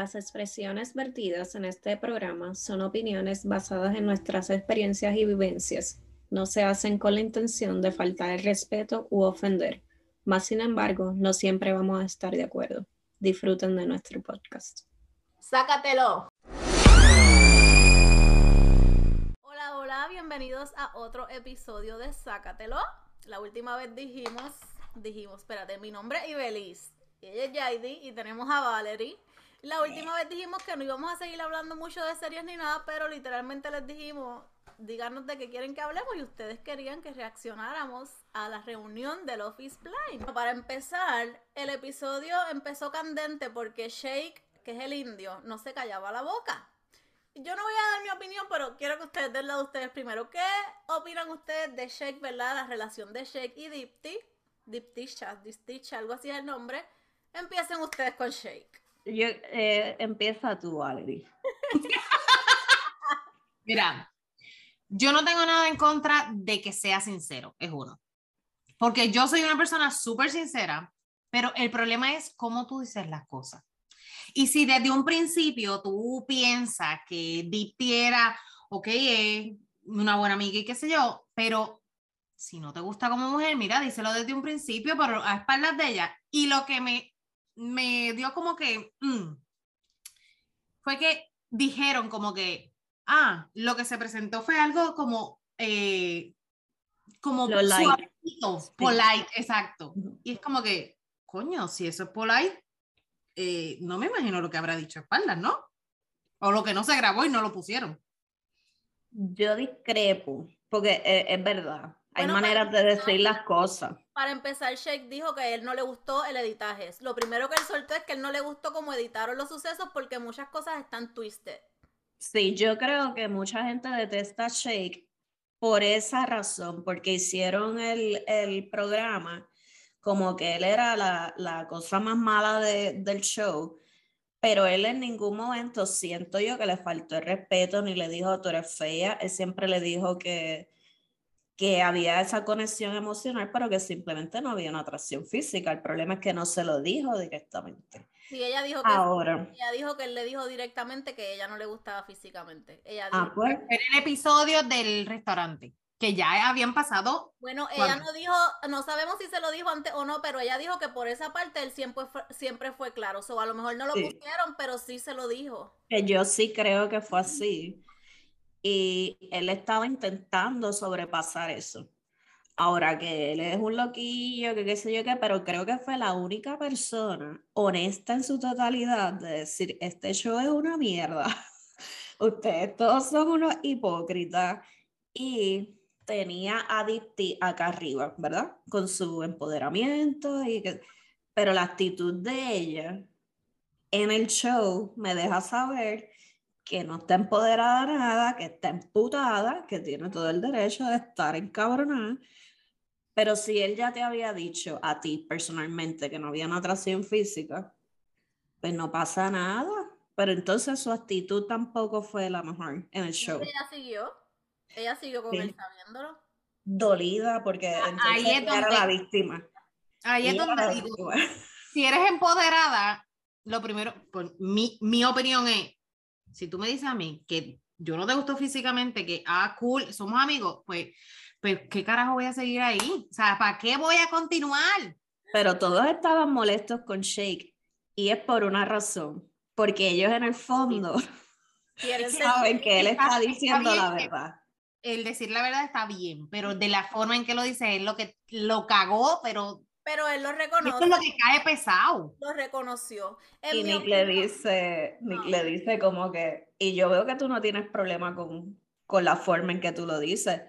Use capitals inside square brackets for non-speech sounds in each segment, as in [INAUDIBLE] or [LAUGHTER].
Las expresiones vertidas en este programa son opiniones basadas en nuestras experiencias y vivencias. No se hacen con la intención de faltar el respeto u ofender. Más sin embargo, no siempre vamos a estar de acuerdo. Disfruten de nuestro podcast. ¡Sácatelo! Hola, hola, bienvenidos a otro episodio de Sácatelo. La última vez dijimos, dijimos, espérate, mi nombre es Ibeliz. Y ella es Yaidi y tenemos a Valerie. La última vez dijimos que no íbamos a seguir hablando mucho de series ni nada, pero literalmente les dijimos, díganos de qué quieren que hablemos y ustedes querían que reaccionáramos a la reunión del Office Blind. Para empezar, el episodio empezó candente porque Shake, que es el indio, no se callaba la boca. Yo no voy a dar mi opinión, pero quiero que ustedes den la de ustedes primero. ¿Qué opinan ustedes de Shake, verdad? La relación de Shake y Dipti. Diptisha, Diptisha, algo así es el nombre. Empiecen ustedes con Shake. Yo, eh, empieza tú, Valerie. [LAUGHS] Mira, yo no tengo nada en contra de que sea sincero, es uno. Porque yo soy una persona súper sincera, pero el problema es cómo tú dices las cosas. Y si desde un principio tú piensas que Dipti era, ok, es una buena amiga y qué sé yo, pero si no te gusta como mujer, mira, díselo desde un principio, pero a espaldas de ella. Y lo que me, me dio como que, mm, fue que dijeron como que, ah, lo que se presentó fue algo como, eh, como Polite. suavecito, polite, exacto. Y es como que, coño, si eso es polite, eh, no me imagino lo que habrá dicho a espaldas, ¿no? O lo que no se grabó y no lo pusieron. Yo discrepo, porque eh, es verdad. Hay Bueno, maneras de decir las cosas. Para empezar, Shake dijo que a él no le gustó el editaje. Lo primero que él soltó es que él no le gustó cómo editaron los sucesos porque muchas cosas están twisted. Sí, yo creo que mucha gente detesta Shake por esa razón, porque hicieron el, el programa como que él era la, la cosa más mala de- del show, pero él en ningún momento siento yo que le faltó el respeto ni le dijo tú eres fea, él siempre le dijo que, que había esa conexión emocional, pero que simplemente no había una atracción física. El problema es que no se lo dijo directamente. Sí, ella dijo que Ahora, ella dijo que él le dijo directamente que ella no le gustaba físicamente. Ella ah, dijo, pues, En el episodio del restaurante, que ya habían pasado, bueno, ella ¿Cuándo? no dijo, no sabemos si se lo dijo antes o no, pero ella dijo que por esa parte él siempre fue, siempre fue claro. O a lo mejor no lo Sí. pusieron, pero sí se lo dijo. que yo sí creo que fue así. Y él estaba intentando sobrepasar eso. Ahora que él es un loquillo, que qué sé yo qué, pero creo que fue la única persona honesta en su totalidad de decir, este show es una mierda. [LAUGHS] Ustedes todos son unos hipócritas. Y tenía a Dipti acá arriba, ¿verdad? Con su empoderamiento y que... Pero la actitud de ella en el show me deja saber que no está empoderada de nada, que está emputada, que tiene todo el derecho de estar encabronada. Pero si él ya te había dicho a ti personalmente que no había una atracción física, pues no pasa nada. Pero entonces su actitud tampoco fue la mejor en el show. Ella siguió. Ella siguió con Sí. él sabiéndolo. Dolida porque ahí entonces es ella era donde- la víctima. ahí es donde digo, si eres empoderada, lo primero, pues, mi, mi opinión es, si tú me dices a mí que yo no te gusto físicamente, que, ah, cool, somos amigos, pues, pues, ¿qué carajo voy a seguir ahí? O sea, ¿para qué voy a continuar? Pero todos estaban molestos con Shake y es por una razón, porque ellos en el fondo [LAUGHS] saben que él está- está está diciendo la que- verdad. El decir la verdad está bien, pero de la forma en que lo dice, él lo que lo cagó, pero Pero él lo esto reconoce. es lo que cae pesado. Lo reconoció. En Y Nick le dice, Nick No. le dice como que, y yo veo que tú no tienes problema con, con la forma en que tú lo dices.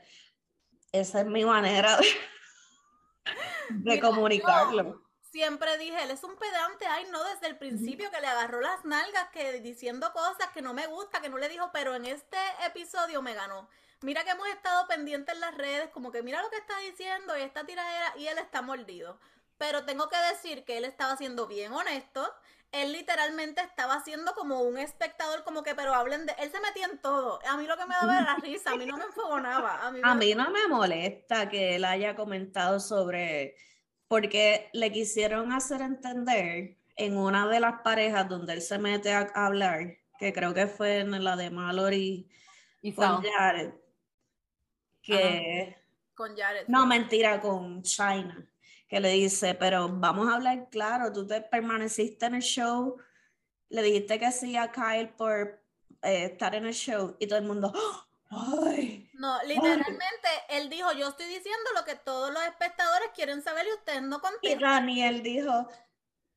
Esa es mi manera de, [LAUGHS] de Mira, comunicarlo. Siempre dije, él es un pedante, ay no, desde el principio que le agarró las nalgas, que diciendo cosas que no me gusta, que no le dijo, pero en este episodio me ganó. Mira que hemos estado pendientes en las redes, como que mira lo que está diciendo y esta tiradera, y él está mordido. Pero tengo que decir que él estaba siendo bien honesto. Él literalmente estaba siendo como un espectador, como que, pero hablen de. Él se metía en todo. A mí lo que me daba era [LAUGHS] risa, a mí no me enfogonaba. A mí, A me- mí no me molesta que él haya comentado sobre, porque le quisieron hacer entender en una de las parejas donde él se mete a hablar, que creo que fue en la de Mallory Y. Jared, que Con Jared. no mentira con China, que le dice, pero vamos a hablar claro, tú te permaneciste en el show, le dijiste que sí a Kyle por eh, estar en el show y todo el mundo, ¡Oh! [GASPS] ay, No, literalmente él dijo, yo estoy diciendo lo que todos los espectadores quieren saber y ustedes no y contestan. Daniel dijo,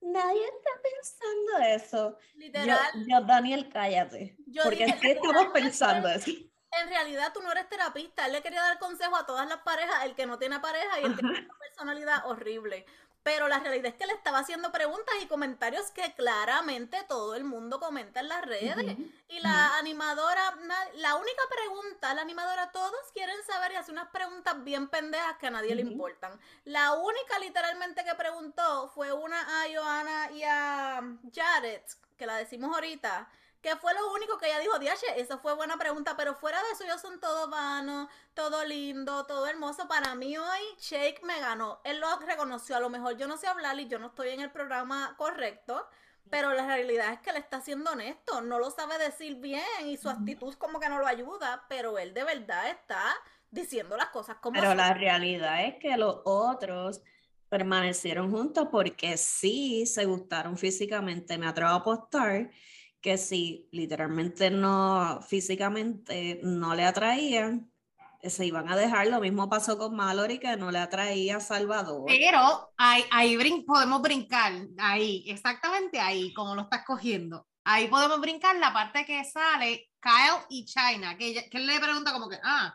nadie está pensando eso. Yo, Literal, yo, Daniel, cállate, Yo porque dije, sí estamos pensando eso. En realidad tú no eres terapista, él le quería dar consejo a todas las parejas, el que no tiene pareja y el que Ajá. tiene una personalidad horrible. Pero la realidad es que le estaba haciendo preguntas y comentarios que claramente todo el mundo comenta en las redes. Y la animadora, la única pregunta, la animadora, todos quieren saber y hace unas preguntas bien pendejas que a nadie le importan. La única literalmente que preguntó fue una a Johanna y a Jared, que la decimos ahorita, que fue lo único que ella dijo, Diache, esa fue buena pregunta, pero fuera de eso ellos son todo vanos, todo lindo, todo hermoso. Para mí hoy Shake me ganó. Él lo reconoció, a lo mejor yo no sé hablar y yo no estoy en el programa correcto. Pero la realidad es que él está siendo honesto, no lo sabe decir bien y su actitud como que no lo ayuda, pero él de verdad está diciendo las cosas como Pero son. la realidad es que los otros permanecieron juntos porque sí se gustaron físicamente. Me atrevo a apostar que si literalmente no, físicamente no le atraían, eh, se iban a dejar. Lo mismo pasó con Mallory que no le atraía a Salvador. Pero ahí, ahí brin- podemos brincar, ahí, exactamente ahí, como lo estás cogiendo. Ahí podemos brincar la parte que sale Kyle y China, que, ella- que él le pregunta como que, ah,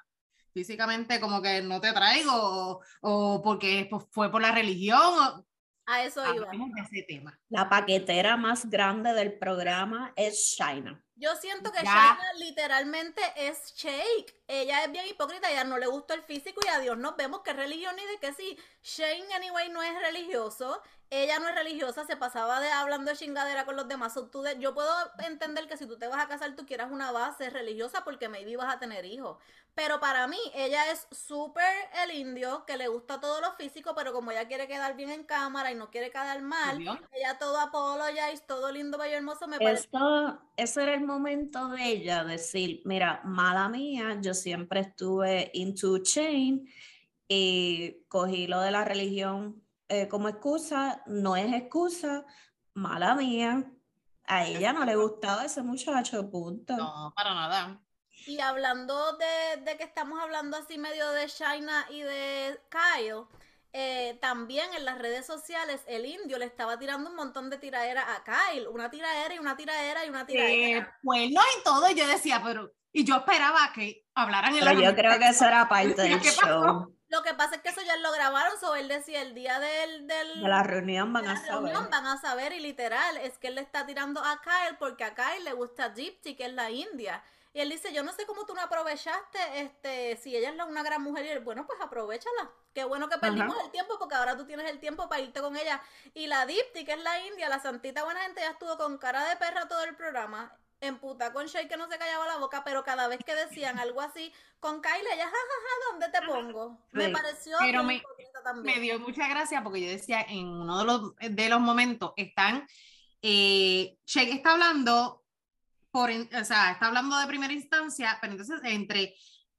físicamente como que no te traigo, o, o porque fue por la religión, o... A eso iba. Hablemos de ese tema. La paquetera más grande del programa es China. Yo siento que. Shaina literalmente es Shake. Ella es bien hipócrita, ella no le gustó el físico y a Dios nos vemos que es religión y de que sí. Shane, anyway, no es religioso. Ella no es religiosa, se pasaba de hablando de chingadera con los demás. So, tú de- yo puedo entender que si tú te vas a casar, tú quieras una base religiosa porque maybe vas a tener hijos. Pero para mí, ella es súper el indio, que le gusta todo lo físico, pero como ella quiere quedar bien en cámara y no quiere quedar mal, ella todo apologize, todo lindo, bello, hermoso, me parece. Esto, ese era el momento de ella decir, mira, mala mía, yo siempre estuve into chain y cogí lo de la religión eh, como excusa, no es excusa, mala mía. A ella no le gustaba ese muchacho, punto. No, para nada. Y hablando de, de que estamos hablando así medio de Shaina y de Kyle, eh, también en las redes sociales el indio le estaba tirando un montón de tiraera a Kyle, una tiraera y una tiraera y una Eh, tiraera. pues no y todo, yo decía, pero, y yo esperaba que hablaran en la yo creo que eso era parte [LAUGHS] del show. Lo que pasa es que eso ya lo grabaron, so él decía el día del, del De la reunión van de a saber. van a saber y literal es que él le está tirando a Kyle porque a Kyle le gusta Gypsy, que es la india. Y él dice, yo no sé cómo tú no aprovechaste, este, si ella es una gran mujer, y él, bueno, pues aprovechala. Qué bueno que perdimos el tiempo porque ahora tú tienes el tiempo para irte con ella. Y la Dipti, que es la india, la santita buena gente, ya estuvo con cara de perra todo el programa. En puta con Shay que no se callaba la boca, pero cada vez que decían algo así con Kyle, ella, jajaja, ¿dónde te pongo? Me pareció Pero me- también. me dio mucha gracia porque yo decía, en uno de los, de los momentos están, eh, Shake está hablando, por, en- o sea, está hablando de primera instancia, pero entonces entre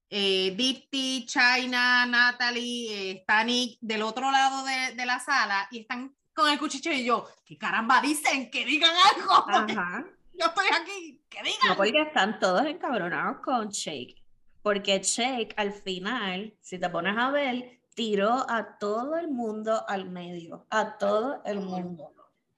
eh, Dipti, China, Natalie, eh, está Nick del otro lado de, de la sala y están con el cuchillo y yo, ¿qué caramba dicen? Que digan algo, Ajá. Yo estoy aquí, que digan. No, porque están todos encabronados con Shake. Porque Shake al final, si te pones a ver, tiró a todo el mundo al medio. A todo el mundo.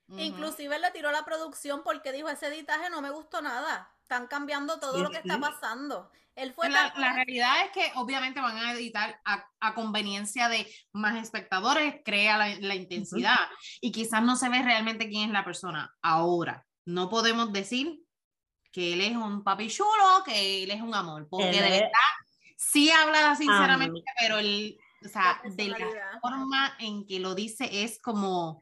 Inclusive él le tiró a la producción porque dijo, ese editaje no me gustó nada. Están cambiando todo Sí, lo que está pasando. Él fue La, la realidad es que obviamente van a editar a, a conveniencia de más espectadores, crea la, la intensidad y quizás no se ve realmente quién es la persona. Ahora, no podemos decir que él es un papi chulo, que él es un amor, porque Él de es- verdad sí habla sinceramente, Amor. pero el, o sea, La de la forma en que lo dice es como,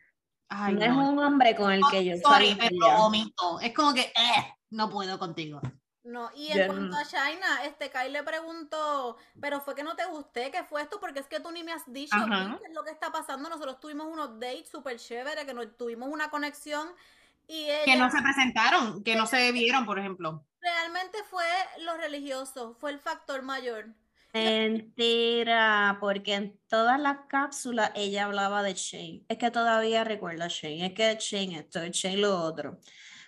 ay, no es no, un hombre con el que yo sorry, pero vomito. Es como que, eh, no puedo contigo. No, y en Yo cuanto a Shaina, este Kai le preguntó, pero fue que no te gusté, ¿qué fue esto? Porque es que tú ni me has dicho qué es lo que está pasando. Nosotros tuvimos un update súper chévere, que nos tuvimos una conexión y ella Que no se presentaron, que no se vieron, por ejemplo. realmente fue lo religioso, fue el factor mayor. Mentira, porque en todas las cápsulas ella hablaba de Shane. Es que todavía recuerdo a Shane. Es que Shane esto, Shane lo otro.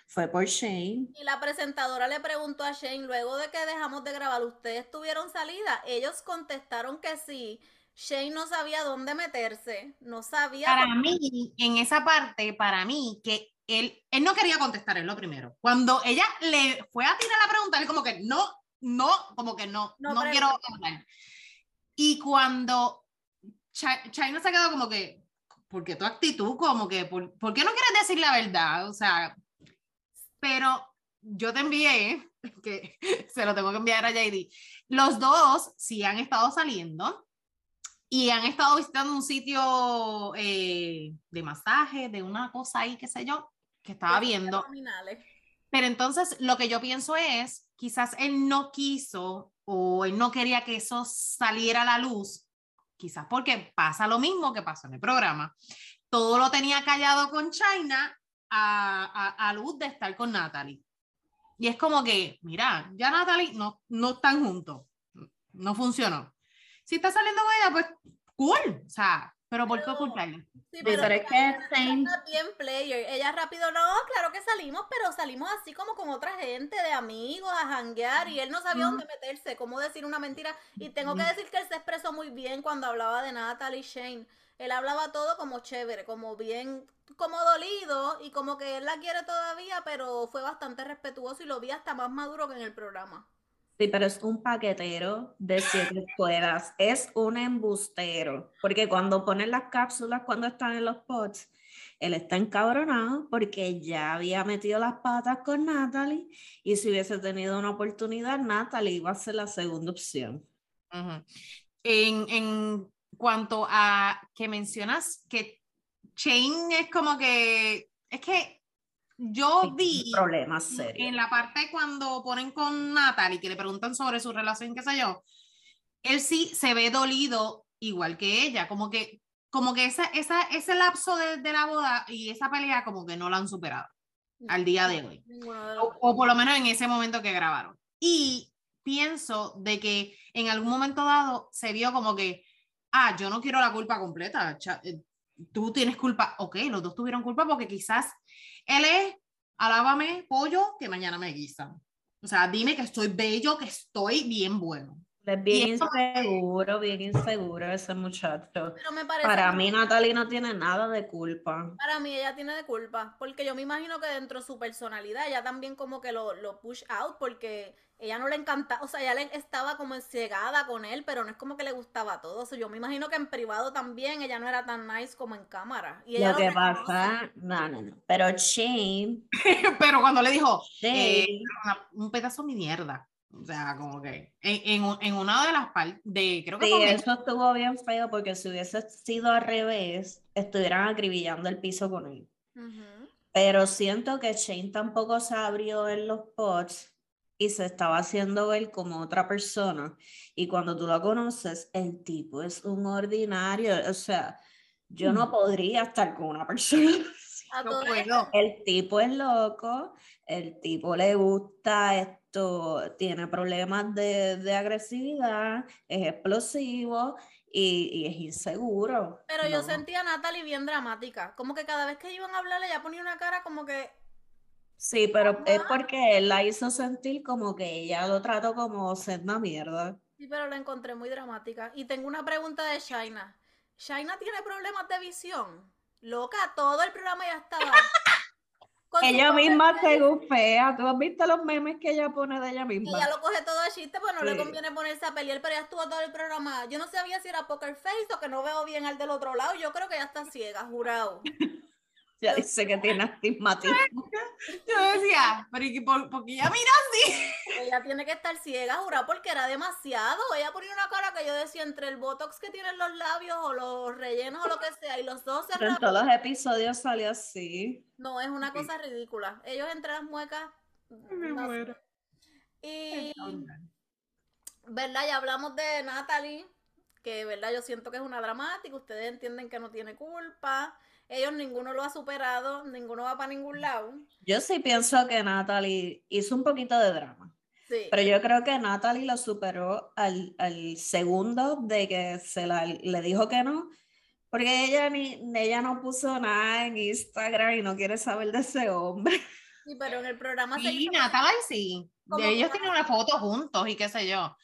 Fue por Shane. Y la presentadora le preguntó a Shane, luego de que dejamos de grabar, ¿ustedes tuvieron salida? Ellos contestaron que sí. Shane no sabía dónde meterse, no sabía. Para mí, en esa parte, para mí, que él, él no quería contestar, es lo primero. Cuando ella le fue a tirar la pregunta, él como que no, no, como que no, No no, quiero hablar. Y cuando China se quedó como que, ¿por qué tu actitud? Como que, ¿por, por qué no quieres decir la verdad? O sea, pero yo te envié, que [LAUGHS] se lo tengo que enviar a JD, los dos sí han estado saliendo y han estado visitando un sitio eh, de masaje, de una cosa ahí, qué sé yo, que estaba viendo. Pero entonces lo que yo pienso es, quizás él no quiso o él no quería que eso saliera a la luz, quizás porque pasa lo mismo que pasó en el programa. Todo lo tenía callado con China a, a, a luz de estar con Natalie. Y es como que, mira, ya Natalie no, no están juntos, no funcionó. Si está saliendo con ella, pues cool, o sea, pero ¿por qué Pero- ocultarle? Sí, pero es que bien player. Ella rápido, no, claro que salimos, pero salimos así como con otra gente, de amigos, a janguear, y él no sabía dónde meterse, cómo decir una mentira. Y tengo que decir que él se expresó muy bien cuando hablaba de Natalie y Shane. Él hablaba todo como chévere, como bien, como dolido, y como que él la quiere todavía, pero fue bastante respetuoso y lo vi hasta más maduro que en el programa. Sí, pero es un paquetero de siete [LAUGHS] ruedas. Es un embustero. Porque cuando ponen las cápsulas, cuando están en los pods, él está encabronado porque ya había metido las patas con Natalie. Y si hubiese tenido una oportunidad, Natalie iba a ser la segunda opción. En, en cuanto a que mencionas que Shane es como que, es que yo vi Problemas serios. en la parte cuando ponen con Natalie, que le preguntan sobre su relación, qué sé yo, él sí se ve dolido igual que ella, como que, como que esa, esa, ese lapso de, de la boda y esa pelea como que no la han superado al día de hoy. O, o por lo menos en ese momento que grabaron. Y pienso de que en algún momento dado se vio como que, ah, yo no quiero la culpa completa, eh, tú tienes culpa, ok, los dos tuvieron culpa porque quizás él es, alábame, pollo, que mañana me guisan. O sea, dime que estoy bello, que estoy bien bueno. Es bien inseguro, bien inseguro ese muchacho. Pero me parece Para mí, Natalie no tiene nada de culpa. Para mí ella tiene de culpa, porque yo me imagino que dentro de su personalidad ella también como que lo, lo push out, porque ella no le encanta, o sea, ella le estaba como encegada con él, pero no es como que le gustaba todo. O sea, yo me imagino que en privado también ella no era tan nice como en cámara. Y ella Lo que reconoce. pasa, no, no, no. Pero Shane, [LAUGHS] Pero cuando le dijo, Shane, eh, una- un pedazo de mierda. O sea, como que en, en, un- en una de las partes de, creo que Sí, eso estuvo bien feo porque si hubiese sido al revés, estuvieran acribillando el piso con él. Ujú. Pero siento que Shane tampoco se abrió en los pods y se estaba haciendo ver como otra persona. Y cuando tú lo conoces, el tipo es un ordinario. O sea, yo no podría estar con una persona. [LAUGHS] así. A no puedo. El tipo es loco, el tipo le gusta esto, tiene problemas de, de agresividad, es explosivo y, y es inseguro. Pero yo sentía a Natalie bien dramática, como que cada vez que iban a hablar ella ponía una cara como que Sí, pero es porque él la hizo sentir como que ella lo trató como ser una mierda. Sí, pero la encontré muy dramática. Y tengo una pregunta de Shaina. ¿Shaina tiene problemas de visión? Loca, todo el programa ya estaba. [LAUGHS] Ella misma se gufea. ¿Tú has visto los memes que ella pone de ella misma? Ella lo coge todo a chiste, pues no le conviene ponerse a pelear, pero ella estuvo todo el programa. Yo no sabía si era poker face o que no veo bien al del otro lado. Yo creo que ella está ciega, jurado. [LAUGHS] Ya dice que tiene astigmatismo. Yo decía, pero ¿y por, por qué ella mira así? Ella tiene que estar ciega, jurado, porque era demasiado. Ella ponía una cara que yo decía entre el botox que tienen los labios o los rellenos o lo que sea, y los dos Pero en cerrados. todos los episodios salió así. No, es una Sí. cosa ridícula. Ellos entre las muecas. Me no muero. Y, ¿verdad? Ya hablamos de Natalie, que, ¿verdad? Yo siento que es una dramática, ustedes entienden que no tiene culpa. Ellos ninguno lo ha superado, ninguno va para ningún lado. Yo sí pienso que Natalie hizo un poquito de drama. Sí. Pero yo creo que Natalie lo superó al, al segundo de que se la, le dijo que no, porque ella, ni, ella no puso nada en Instagram y no quiere saber de ese hombre. Sí, pero en el programa se Sí, hizo- Natalie sí. Como De ellos tienen una foto juntos y qué sé yo.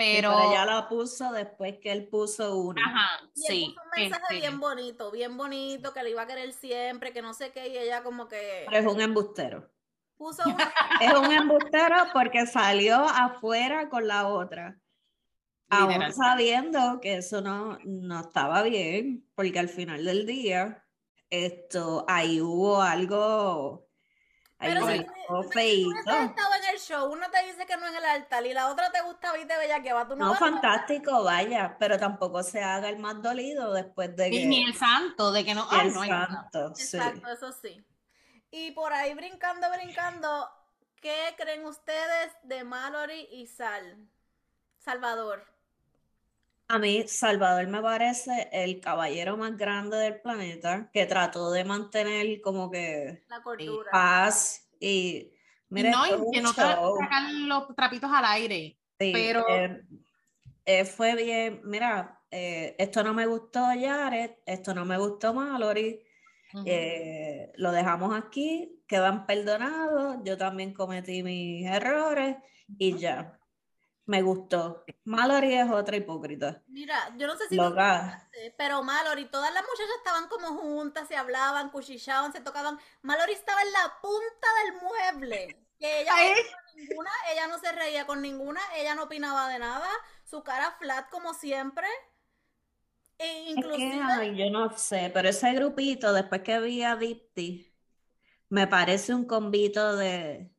Pero, Pero ella la puso después que él puso una. ajá, Y él sí. puso un mensaje este, bien bonito, bien bonito, que le iba a querer siempre, que no sé qué, y ella como que Pero es un embustero. puso [LAUGHS] una... Es un embustero porque salió afuera con la otra. Aún sabiendo que eso no, no estaba bien, porque al final del día, esto, ahí hubo algo, Pero si tú feíto. hubieses estado en el show, uno te dice que no en el altar y la otra te gusta y te bella que va, tú no, No, fantástico, vaya, pero tampoco se haga el más dolido después de que Ni, ni el santo, de que no. el no hay santo, sí. Exacto, eso sí. Y por ahí brincando, brincando, ¿qué creen ustedes de Mallory y Sal? Salvador. A mí, Salvador me parece el caballero más grande del planeta que trató de mantener como que La cordura. paz y mira, no, y que no sacar los trapitos al aire. Sí, pero- eh, eh, fue bien, mira, eh, esto no me gustó Jared, esto no me gustó Mallory, lo dejamos aquí, quedan perdonados, yo también cometí mis errores y ya, me gustó. Mallory es otra hipócrita, Mira, yo no sé si loca. pero Mallory, todas las muchachas estaban como juntas, se hablaban, cuchillaban, se tocaban. Mallory estaba en la punta del mueble. Que ella, no ninguna, ella no se reía con ninguna, ella no opinaba de nada, su cara flat como siempre. E Es que, inclusive, ay, yo no sé, pero ese grupito, después que vi a Dipti, me parece un convito de,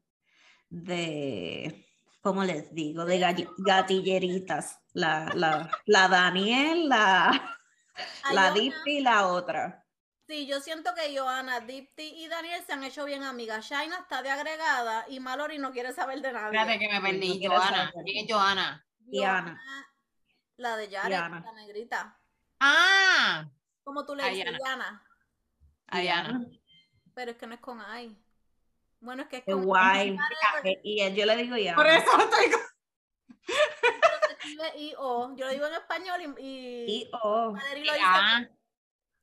de, ¿cómo les digo? De gatilleritas. La, la, la Daniel, la, [LAUGHS] la Dipti y la otra. Sí, yo siento que Johanna, Dipti y Daniel se han hecho bien amigas. Shaina está de agregada y Mallory no quiere saber de nadie. Espérate que me no perdí. Joana. saber. ¿Quién es Joana? Y Ana. La de Jared, Yana. la negrita. Ah, Como tú le dices, Ayana. Yana. Ayana. Pero es que no es con I. Bueno, es que es con guay. Whatever, Y yo le digo ya. Por eso estoy escribe I-O. Yo lo digo en español y. y, Y Valerie lo dice A. con-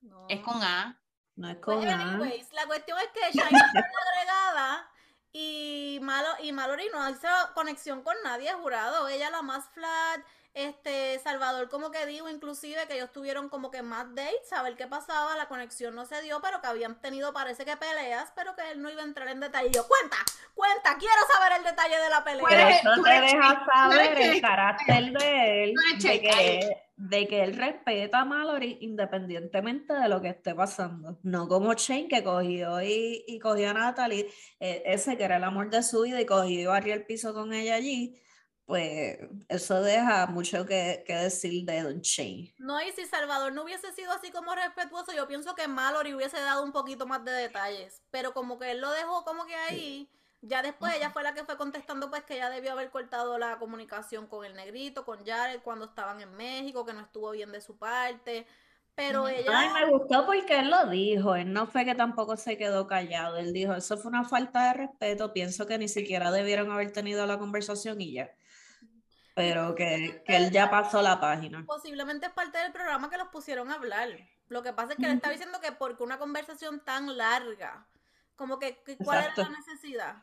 No. Es con A. no es Pues, con A. anyways, la cuestión es que [LAUGHS] Shaina está agregada y, Malo, y Mallory no hizo conexión con nadie, jurado. Ella la más flat. Este, Salvador, como que digo, inclusive que ellos tuvieron como que más dates, a ver qué pasaba, la conexión no se dio, pero que habían tenido, parece que peleas, pero que él no iba a entrar en detalle. Y yo, cuenta, cuenta, quiero saber el detalle de la pelea. Pero eso te deja saber el carácter de él, de que, de que él respeta a Mallory independientemente de lo que esté pasando. No como Shane que cogió y, y cogió a Natalie, eh, ese que era el amor de su vida y cogió y barrió el piso con ella allí, pues eso deja mucho que, que decir de Don Shane. No, y si Salvador no hubiese sido así como respetuoso, yo pienso que Mallory hubiese dado un poquito más de detalles. Pero como que él lo dejó como que ahí, ya después ella fue la que fue contestando pues que ella debió haber cortado la comunicación con el negrito, con Jared cuando estaban en México, que no estuvo bien de su parte. Pero ella... Ay, me gustó porque él lo dijo, él no fue que tampoco se quedó callado, él dijo, eso fue una falta de respeto, pienso que ni siquiera debieron haber tenido la conversación y ya. Pero que, que él ya pasó la página. Posiblemente es parte del programa que los pusieron a hablar. Lo que pasa es que él está diciendo que porque una conversación tan larga, como que, que ¿cuál era la Exacto. necesidad?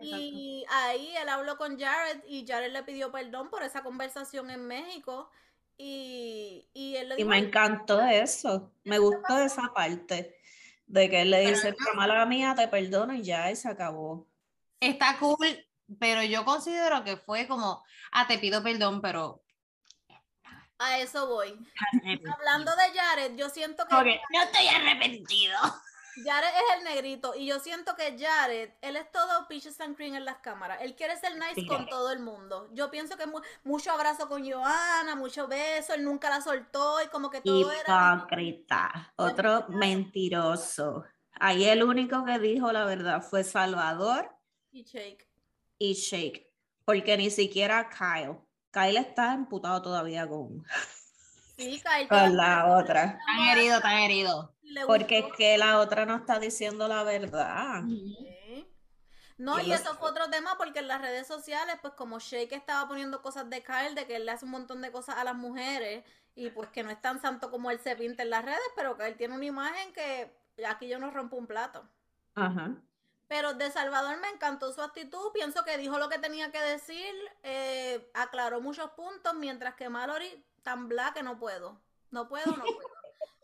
Y ahí él habló con Jared y Jared le pidió perdón por esa conversación en México y, y él le Y me encantó eso, me gustó esa parte de que él le dice, no- "Fue mala mía, te perdono y ya, y se acabó. Está cool, pero yo considero que fue como, ah, te pido perdón, pero. a eso voy. Hablando de Jared, yo siento que Ok, no estoy arrepentido. Jared es el negrito y yo siento que Jared, él es todo peaches and cream en las cámaras. Él quiere ser nice Sí. con todo el mundo. Yo pienso que mu- mucho abrazo con Johanna, mucho beso, él nunca la soltó y como que todo era... Hipócrita, otro mentiroso. Ahí el único que dijo la verdad fue Salvador Y Shake. y Shake. Porque ni siquiera Kyle. Kyle está emputado todavía con, Sí, Kyle. con la otra. Están heridos, están heridos. Porque es que la otra no está diciendo la verdad. Sí. No, Y y los- eso fue otro tema porque en las redes sociales, pues como Shake estaba poniendo cosas de Kyle, de que él le hace un montón de cosas a las mujeres y pues que no es tan santo como él se pinta en las redes, pero que él tiene una imagen que aquí yo no rompo un plato. Ajá. Pero de Salvador me encantó su actitud, pienso que dijo lo que tenía que decir, eh, aclaró muchos puntos, mientras que Mallory tan bla que no puedo, no puedo, no puedo.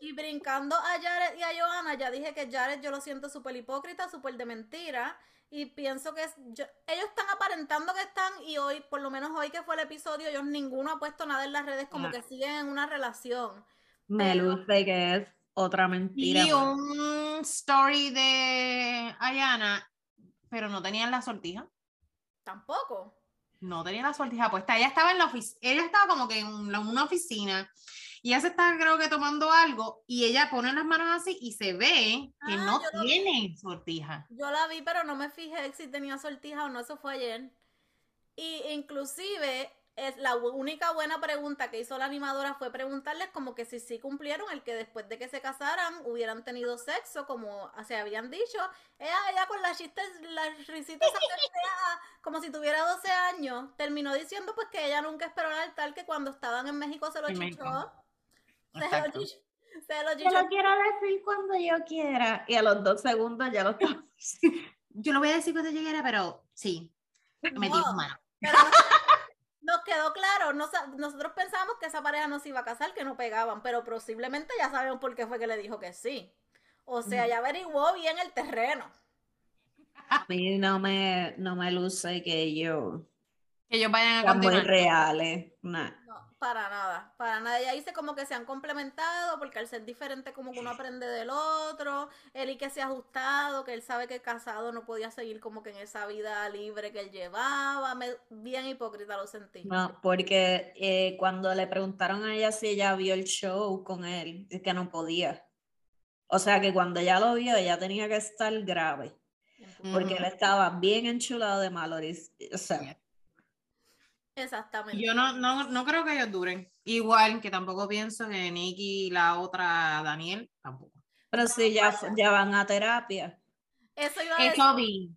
Y brincando a Jared y a Johanna, ya dije que Jared yo lo siento súper hipócrita, súper de mentira, y pienso que es- yo- ellos están aparentando que están, y hoy, por lo menos hoy que fue el episodio, ellos ninguno ha puesto nada en las redes como Ah. que siguen en una relación. Me Pero- luce que es otra mentira. Y más. un story de Ayana, pero no tenían la sortija. Tampoco. No tenía la sortija puesta. Ella estaba en la oficina, ella estaba como que en la- una oficina y ella se estaba creo que tomando algo y ella pone las manos así y se ve que Ah, no tiene sortija. Yo la vi, pero no me fijé si tenía sortija o no, eso fue ayer. Y inclusive es la única buena pregunta que hizo la animadora fue preguntarles como que si sí cumplieron el que después de que se casaran hubieran tenido sexo, como se habían dicho. Ella, ella con las chistes, las risitas como si tuviera 12 años, terminó diciendo pues que ella nunca esperó al altar, que cuando estaban en México se lo chichó. [LAUGHS] México. Se lo Exacto. Se lo Yo quiero decir cuando yo quiera. Y a los dos segundos ya lo estaba [LAUGHS] Yo lo voy a decir cuando llegue, pero sí, metí No. mano. Pero nos, [LAUGHS] quedó claro, nosotros pensábamos que esa pareja no se iba a casar, que no pegaban, pero posiblemente ya sabemos por qué fue que le dijo que sí. O sea, ya averiguó bien el terreno. A mí no me, no me luce que ellos Que ellos vayan a sean muy continuar. reales. Nah. Para nada, para nada. Ella dice como que se han complementado, porque al ser diferente como que uno aprende del otro, él y que se ha ajustado, que él sabe que casado no podía seguir como que en esa vida libre que él llevaba. Me- bien hipócrita lo sentí. No, porque eh, cuando le preguntaron a ella si ella vio el show con él, es que no podía. O sea que cuando ella lo vio, ella tenía que estar grave, porque él estaba bien enchulado de Mallory. O sea, Exactamente. Yo no, no, no creo que ellos duren. Igual que tampoco pienso que Nicky y la otra Daniel tampoco. pero si ya, ya van a terapia, Eso iba a decir. Eso vi.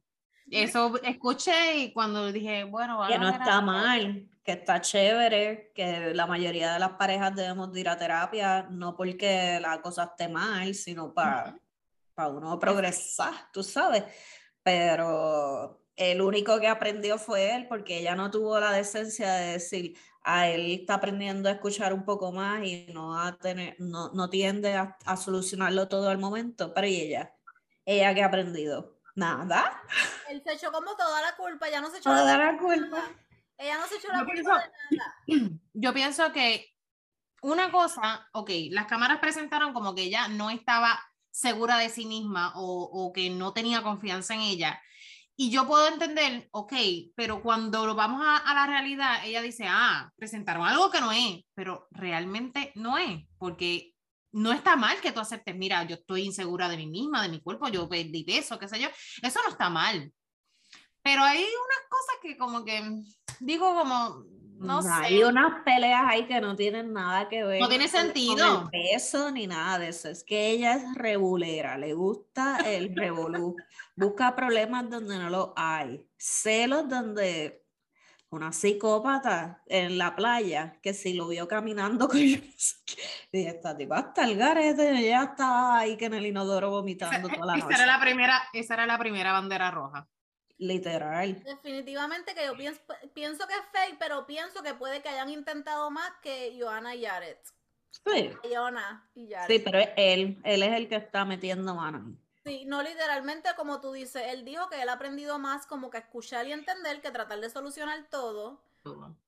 Eso escuché y cuando dije, bueno, que van no a ver está a- mal, que está chévere, que la mayoría de las parejas debemos de ir a terapia, no porque la cosa esté mal, sino para uno progresar, tú sabes. Pero el único que aprendió fue él, porque ella no tuvo la decencia de decir, a él está aprendiendo a escuchar un poco más y no a tener, no, no tiende a, a solucionarlo todo al momento. Pero ¿y ella? ¿Ella qué ha aprendido? Nada. Él se echó como toda la culpa, ya no se echó Toda la la culpa. Ella no se echó la Yo culpa pienso- de nada. [CLEARS THROAT] Yo pienso que una cosa, ok, las cámaras presentaron como que ella no estaba segura de sí misma o, o que no tenía confianza en ella. Y yo puedo entender, ok, pero cuando lo vamos a, la realidad, ella dice, ah, presentaron algo que no es, pero realmente no es, porque no está mal que tú aceptes, mira, yo estoy insegura de mí misma, de mi cuerpo, yo perdí peso, qué sé yo, eso no está mal. Pero hay unas cosas que como que digo como, no sé. Hay unas peleas ahí que no tienen nada que ver. No tiene con- con sentido. el peso ni nada de eso. Es que ella es rebulera, le gusta el revolú. [LAUGHS] Busca problemas donde no los hay. Celos donde una psicópata en la playa que si lo vio caminando [LAUGHS] con y esta tipa hasta el garete, ella estaba ahí que en el inodoro vomitando toda la Esa noche. era la primera, esa era la primera bandera roja. Literal. Definitivamente que yo pienso, pienso que es fake, pero pienso que puede que hayan intentado más que Johanna y Jared. Sí. Johanna y Jared. Sí, pero es él, él es el que está metiendo mano. Sí, no literalmente como tú dices, él dijo que él ha aprendido más como que escuchar y entender que tratar de solucionar todo.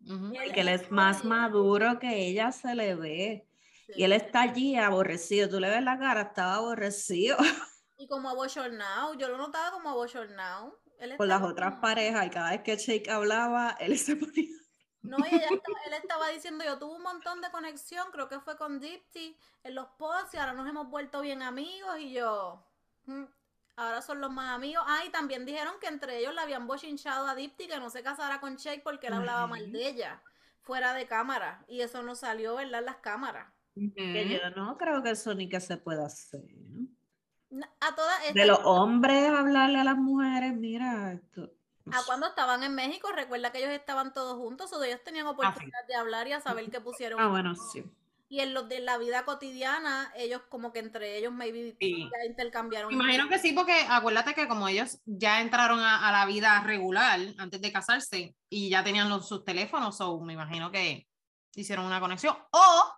Y él que él es más maduro que ella se le ve. sí. Y él está allí aborrecido. Tú le ves la cara, estaba aborrecido Y como abochornado, yo lo notaba como abochornado. Con las otras como- parejas. Y cada vez que Shake hablaba, [LAUGHS] él se ponía. No, y ella estaba- él estaba diciendo, yo tuve un montón de conexión, creo que fue con Dipsy en los posts y ahora nos hemos vuelto bien amigos y yo, mm, Ahora son los más amigos. Ah, y también dijeron que entre ellos le habían bochinchado a Dipti que no se casara con Shake porque él hablaba mal de ella, fuera de cámara. Y eso no salió, ¿verdad? En las cámaras. Que yo no creo que eso ni que se pueda hacer. A todas De los hombres hablarle a las mujeres, mira, esto. A cuando estaban en México, recuerda que ellos estaban todos juntos, o ellos tenían oportunidad de hablar y a saber qué pusieron. Ah, bueno, sí. Y en los de la vida cotidiana, ellos como que entre ellos maybe ya intercambiaron. Imagino que sí, porque acuérdate que como ellos ya entraron a, la vida regular antes de casarse y ya tenían los, sus teléfonos, o me imagino que hicieron una conexión. O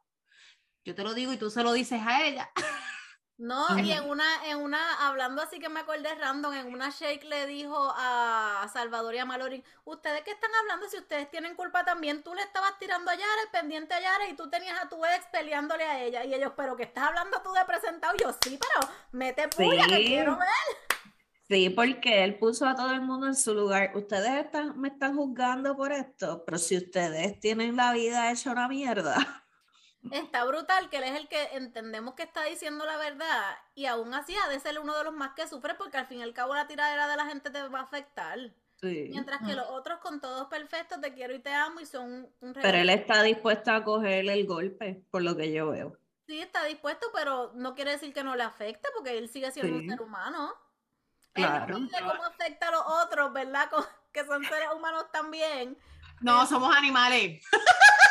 yo te lo digo y tú se lo dices a ella. [LAUGHS] No, y en una, en una, hablando así que me acordé random, en una Shake le dijo a Salvador y a Malorin, ustedes que están hablando, si ustedes tienen culpa también, tú le estabas tirando a Yara, pendiente a Yara, y tú tenías a tu ex peleándole a ella, y ellos, pero que estás hablando tú de presentado, yo sí, pero mete puya que quiero ver. Sí, porque él puso a todo el mundo en su lugar. Ustedes están, me están juzgando por esto, pero si ustedes tienen la vida hecha una mierda. Está brutal que él es el que entendemos que está diciendo la verdad y aún así ha de ser uno de los más que sufre porque al fin y al cabo la tiradera de la gente te va a afectar. Mientras que los otros con todos perfectos, te quiero y te amo y son un Pero él está dispuesto a coger el golpe, por lo que yo veo. Sí, está dispuesto, pero no quiere decir que no le afecte porque él sigue siendo un ser humano. Claro. Él no cómo afecta a los otros, ¿verdad? [LAUGHS] Que son seres humanos también. No, somos animales. [LAUGHS]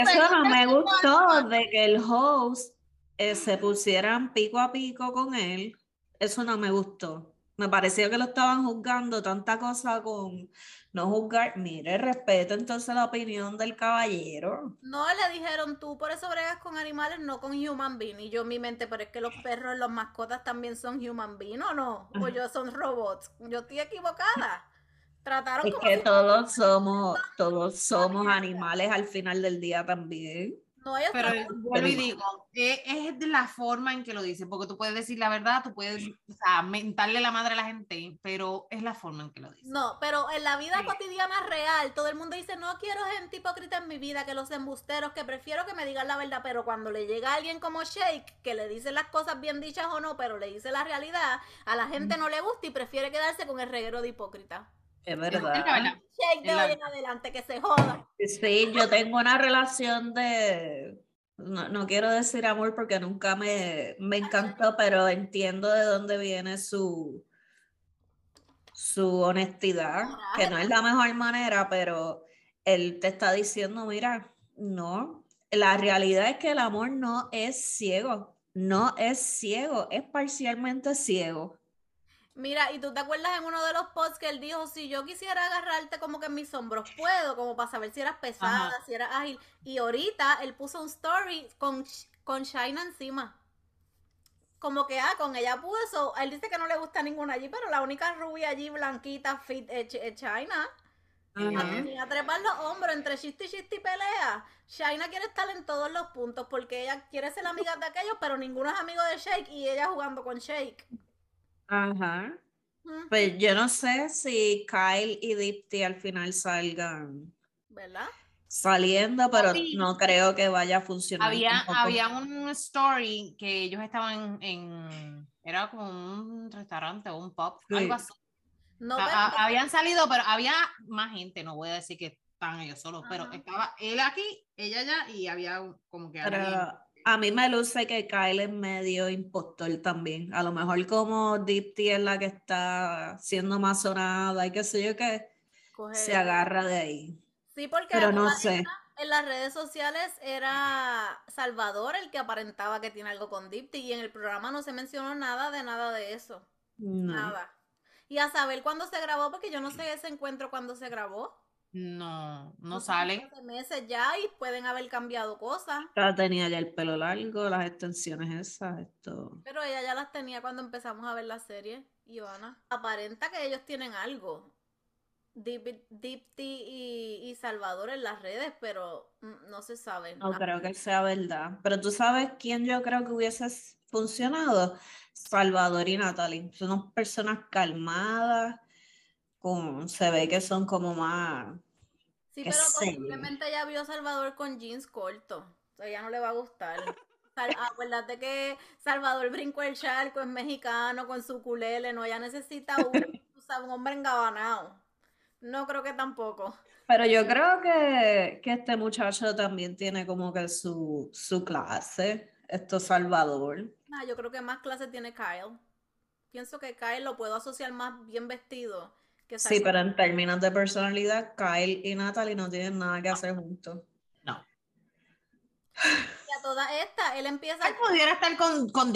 Eso no me [LAUGHS] gustó de que el host eh, se pusieran pico a pico con él. Eso no me gustó. Me pareció que lo estaban juzgando tanta cosa con no juzgar. Mire, respeto entonces la opinión del caballero. No le dijeron tú, por eso bregas con animales, no con human being. Y yo en mi mente, pero es que los perros, los mascotas también son human being, ¿o no? O yo son robots. Yo estoy equivocada. Trataron es que todos somos, todos somos animales al final del día también. No, pero vuelvo y digo, es, de la forma en que lo dice, porque tú puedes decir la verdad, tú puedes o sea, mentarle la madre a la gente, pero es la forma en que lo dice. No, pero en la vida cotidiana real, todo el mundo dice, no quiero gente hipócrita en mi vida, que los embusteros, que prefiero que me digan la verdad, pero cuando le llega alguien como Shake, que le dice las cosas bien dichas o no, pero le dice la realidad, a la gente no le gusta y prefiere quedarse con el reguero de hipócrita. Es verdad. Shake de hoy en adelante, que se joda. Sí, yo tengo una relación de. No, quiero decir amor porque nunca me, me encantó, pero entiendo de dónde viene su, su honestidad, que no es la mejor manera, pero él te está diciendo, mira, no, la realidad es que el amor no es ciego, no es ciego, es parcialmente ciego. Mira, y tú te acuerdas en uno de los posts que él dijo, si yo quisiera agarrarte como que en mis hombros, puedo, como para saber si eras pesada, si eras ágil. Y ahorita él puso un story con, con Shaina encima. Como que, ah, con ella puso, él dice que no le gusta ninguna allí, pero la única rubia allí, blanquita, fit, es, Shaina. A trepar los hombros entre chiste y chiste y pelea. Shaina quiere estar en todos los puntos porque ella quiere ser amiga de aquellos, pero ninguno es amigo de Shake y ella jugando con Shake. Ajá. Pues yo no sé si Kyle y Dipti al final salgan. ¿Verdad? Saliendo, pero no creo que vaya a funcionar. Había, había un story que ellos estaban en, era como un restaurante o un pub, algo así. No, habían salido, pero había más gente, no voy a decir que estaban ellos solos, pero estaba él aquí, ella allá y había como que a mí me luce que Kyle es medio impostor también. A lo mejor como Dipti es la que está siendo más sonada y qué sé yo qué, se agarra de ahí. Sí, porque Pero no sé. en las redes sociales era Salvador el que aparentaba que tiene algo con Dipti y en el programa no se mencionó nada de nada de eso. Nada. Y a saber cuándo se grabó, porque yo no sé ese encuentro cuándo se grabó. No, no salen. meses ya y pueden haber cambiado cosas. Ya tenía ya el pelo largo, las extensiones esas, esto. Pero ella ya las tenía cuando empezamos a ver la serie, Ivana. Aparenta que ellos tienen algo. Dipti y, y, Salvador en las redes, pero no se sabe. No creo que sea verdad. Pero tú sabes quién yo creo que hubiese funcionado. Salvador y Natalie. Son unas personas calmadas. Con, se ve que son como más Sí, pero posiblemente ya vio a Salvador con jeans cortos. O sea, ya no le va a gustar. [LAUGHS] Acuérdate que Salvador brincó el charco, es mexicano con su culele, no, ella necesita [LAUGHS] un, hombre engabanado. No creo que tampoco. Pero yo creo que, que este muchacho también tiene como que su, su clase, esto Salvador. Nah, yo creo que más clase tiene Kyle. Pienso que Kyle lo puedo asociar más bien vestido que Sí, pero en términos de personalidad, Kyle y Natalie no tienen nada que hacer juntos. No. Y a toda esta, él empieza... Él pudiera estar con, con.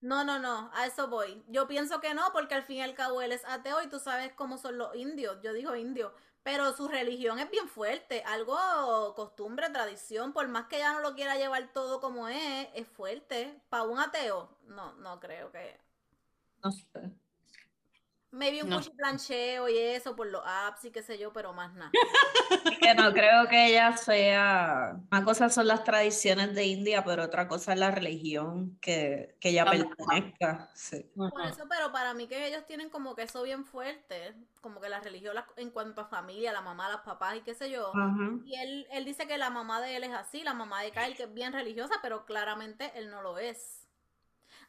No, no, no, a eso voy. Yo pienso que no, porque al fin y al cabo él es ateo y tú sabes cómo son los indios. Yo digo indio, pero su religión es bien fuerte, algo costumbre, tradición, por más que ella no lo quiera llevar todo como es, es fuerte. Para un ateo, no, no creo que. No sé. Maybe un No. cuchiplancheo y eso por los apps y qué sé yo, pero más nada. Es que no creo que ella sea. Una cosa son las tradiciones de India, pero otra cosa es la religión que, que ella pertenezca. Sí. Por eso, pero para mí que ellos tienen como que eso bien fuerte, como que la religión la- en cuanto a familia, la mamá, las papás y qué sé yo. Ajá. Y él, él dice que la mamá de él es así, la mamá de Kyle, que es bien religiosa, pero claramente él no lo es.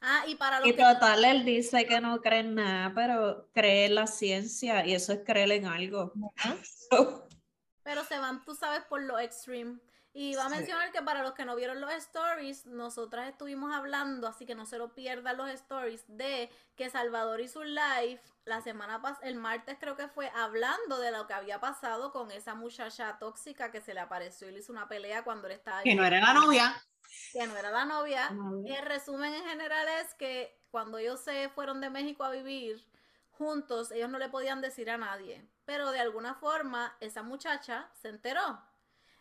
Ah, y para los Y que total, él dice que no cree en nada, pero cree en la ciencia y eso es creer en algo. [LAUGHS] pero se van, tú sabes, por lo extreme. Y va a Sí. mencionar que para los que no vieron los stories, nosotras estuvimos hablando, así que no se lo pierdan los stories, de que Salvador hizo un live la semana pasada, el martes creo que fue, hablando de lo que había pasado con esa muchacha tóxica que se le apareció y le hizo una pelea cuando él estaba Que no era la novia. Que no era la novia. Novia. El resumen en general es que cuando ellos se fueron de México a vivir juntos, ellos no le podían decir a nadie. Pero de alguna forma, esa muchacha se enteró.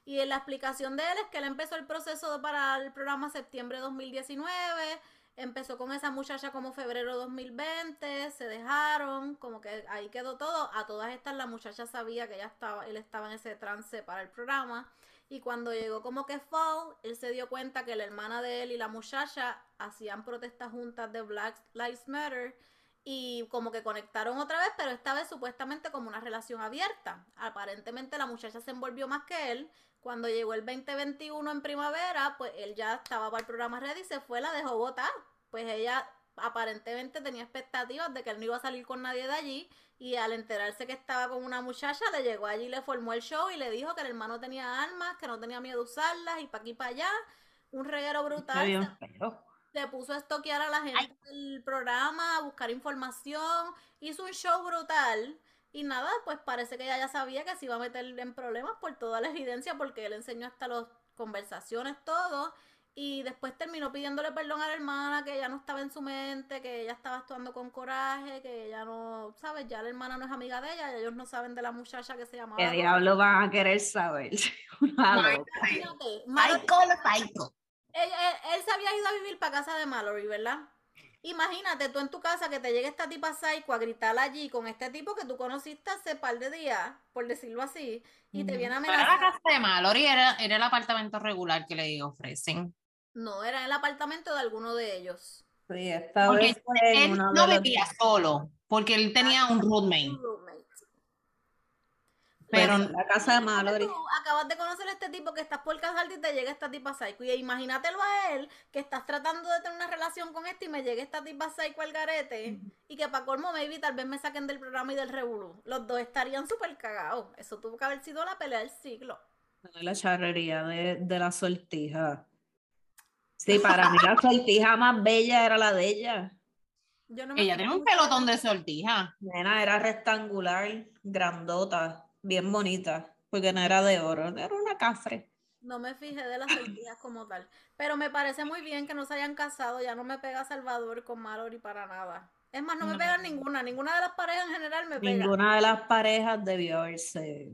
Y en la explicación de él es que él empezó el proceso para el programa septiembre 2019. Empezó con esa muchacha como febrero 2020, se dejaron, como que ahí quedó todo. A todas estas la muchacha sabía que ella estaba, él estaba en ese trance para el programa. Y cuando llegó como que fall, él se dio cuenta que la hermana de él y la muchacha hacían protestas juntas de Black Lives Matter y como que conectaron otra vez, pero esta vez supuestamente como una relación abierta. Aparentemente la muchacha se envolvió más que él. Cuando llegó el 2021 en primavera, pues él ya estaba para el programa ready y se fue, la dejó votar. Pues ella aparentemente tenía expectativas de que él no iba a salir con nadie de allí y al enterarse que estaba con una muchacha, le llegó allí, le formó el show y le dijo que el hermano tenía armas, que no tenía miedo a usarlas y para aquí y para allá. Un reguero brutal. Se puso a estoquear a la gente del programa, a buscar información, hizo un show brutal. Y nada, pues parece que ella ya sabía que se iba a meter en problemas por toda la evidencia, porque él enseñó hasta las conversaciones, todo. Y después terminó pidiéndole perdón a la hermana, que ella no estaba en su mente, que ella estaba actuando con coraje, que ella no, ¿sabes? Ya la hermana no es amiga de ella, y ellos no saben de la muchacha que se llamaba. ¿Qué diablo van a querer saber? [LAUGHS] Mallory- lo psycho. él, él- él se había ido a vivir para casa de Mallory, ¿verdad? Imagínate tú en tu casa que te llegue esta tipa psycho a gritar allí con este tipo que tú conociste hace par de días, por decirlo así, y te viene a No era la amenazar. casa de Mallory, era, era el apartamento regular que le ofrecen. No, era en el apartamento de alguno de ellos. Sí, esta Porque vez fue en él no los- vivía solo, porque él tenía un roommate. Un roommate. Pero en la casa de Mallory. tú, acabas de conocer a este tipo que estás por casarte y te llega esta tipa psycho. Y imagínatelo a él que estás tratando de tener una relación con este y me llega esta tipa psycho al garete. Y que para colmo, maybe tal vez me saquen del programa y del revolú. Los dos estarían súper cagados. Eso tuvo que haber sido la pelea del siglo. La charrería de, de la sortija. Sí, para mí la sortija más bella era la de ella. Yo no me ella tenía un pelotón de sortija. Nena, era rectangular, grandota, bien bonita, porque no era de oro, era una cafre. No me fijé de las sortijas como tal. Pero me parece muy bien que no se hayan casado. Ya no me pega Salvador con Mallory para nada. Es más, no me No. pegan ninguna. Ninguna de las parejas en general me pega. Ninguna de las parejas debió haberse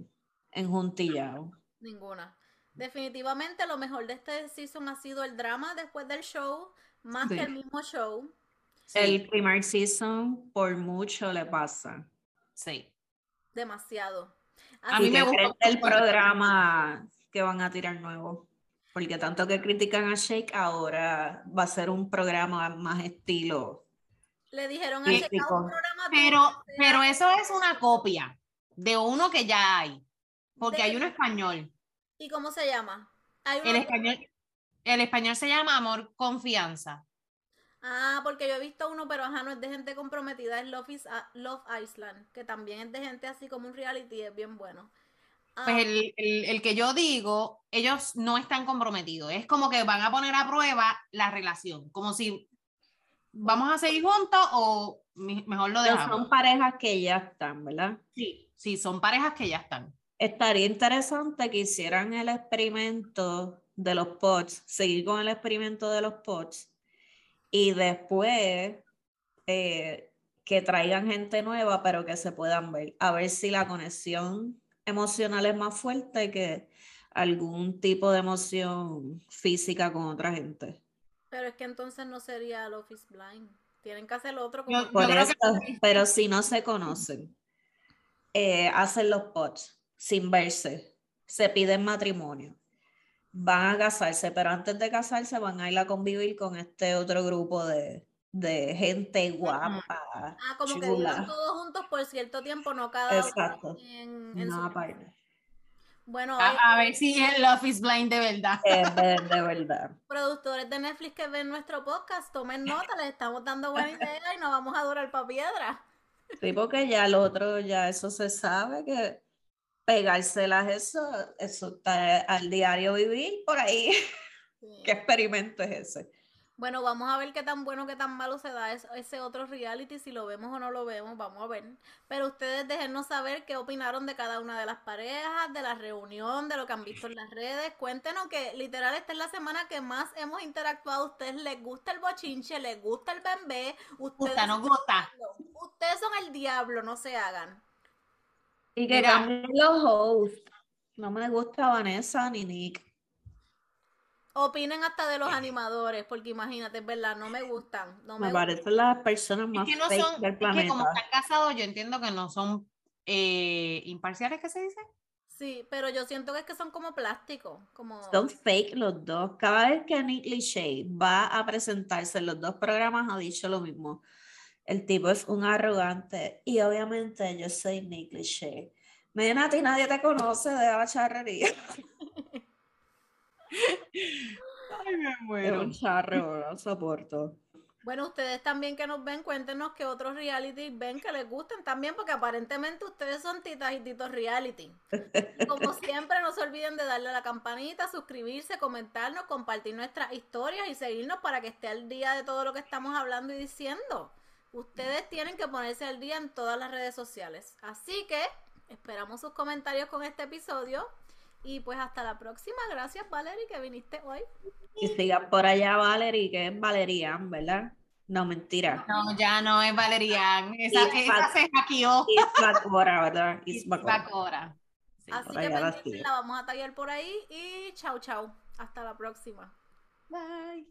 enjuntillado. Ninguna. Definitivamente lo mejor de este season ha sido el drama después del show, más Sí. que el mismo show. El primer season por mucho le pasa. Sí. Demasiado. A mí ¿Y me gusta cuando- programa que van a tirar nuevo? Porque tanto que critican a Shake, ahora va a ser un programa más estilo. le dijeron a checar un programa Pero, pero eso es una copia de uno que ya hay. Porque De- hay uno español. ¿Y cómo se llama? Hay El español, el español se llama Amor Confianza. Ah, porque yo he visto uno, pero ajá, no es de gente comprometida, es Love, is, Love Island, que también es de gente así como un reality, es bien bueno. Pues Ah, el, el- el que yo digo, ellos no están comprometidos. Es como que van a poner a prueba la relación. Como si vamos a seguir juntos o mejor lo Pero dejamos. son parejas que ya están, ¿verdad? Sí, sí, son parejas que ya están. Estaría interesante que hicieran el experimento de los pods, seguir con el experimento de los pods y después eh, que traigan gente nueva, pero que se puedan ver, a ver si la conexión emocional es más fuerte que algún tipo de emoción física con otra gente. pero es que entonces no sería Love is Blind. Tienen que hacer otro como... Por eso, pero si no se conocen, eh, hacen los pods sin verse, se piden matrimonio, van a casarse, pero antes de casarse van a ir a convivir con este otro grupo de, de gente guapa, Ah, como que vivan todos juntos por cierto tiempo, no cada uno Exacto. en, en No, su-. Bueno, hay A, a ver si es Love is Blind de verdad. Es de, de verdad. [LAUGHS] productores de Netflix que ven nuestro podcast, tomen nota, les estamos dando buena idea y no vamos a durar para piedra. Sí, porque ya lo otro, ya eso se sabe que pegárselas, eso, eso está al diario vivir por ahí. [LAUGHS] Sí. ¿Qué experimento es ese? Bueno, vamos a ver qué tan bueno, qué tan malo se da es- ese otro reality, si lo vemos o no lo vemos, vamos a ver. Pero ustedes déjennos saber qué opinaron de cada una de las parejas, de la reunión, de lo que han visto en las redes. Cuéntenos que literal esta es la semana que más hemos interactuado. ¿A ustedes les gusta el bochinche? ¿Les gusta el bembé? Ustedes, Gusta, no gusta. ustedes son el diablo, no se hagan. Y que Mira. cambien los hosts. No me gusta Vanessa ni Nick. Opinen hasta de los animadores, porque imagínate, es verdad, no me gustan. No me, Me gustan. parecen las personas Es más que no fake son, del es que como están casados, yo entiendo que no son eh, imparciales, ¿qué se dice? Sí, pero yo siento que es que son como plástico, como... Son fake los dos. Cada vez que Nick Lachey va a presentarse en los dos programas ha dicho lo mismo. El tipo es un arrogante y obviamente yo soy Nick Lachey. Nena, a ti nadie te conoce de la charrería. [LAUGHS] Ay, me [LAUGHS] Es un charro, no soporto. Bueno, ustedes también que nos ven, cuéntenos qué otros reality ven que les gusten también, porque aparentemente ustedes son titas y titos reality. Y como [LAUGHS] siempre, no se olviden de darle a la campanita, suscribirse, comentarnos, compartir nuestras historias y seguirnos para que esté al día de todo lo que estamos hablando y diciendo. Ustedes tienen que ponerse al día en todas las redes sociales. Así que esperamos sus comentarios con este episodio. Y pues hasta la próxima. Gracias, Valerie, que viniste hoy. Y siga por allá Valerie, que es Valerian, ¿verdad? No, mentira. No, ya no es Valerian. Esa, esa se hackeó. Isma Cora, ¿verdad? Isbacora. Sí. Así que la la vamos a tallar por ahí. Y chau, chau. Hasta la próxima. Bye.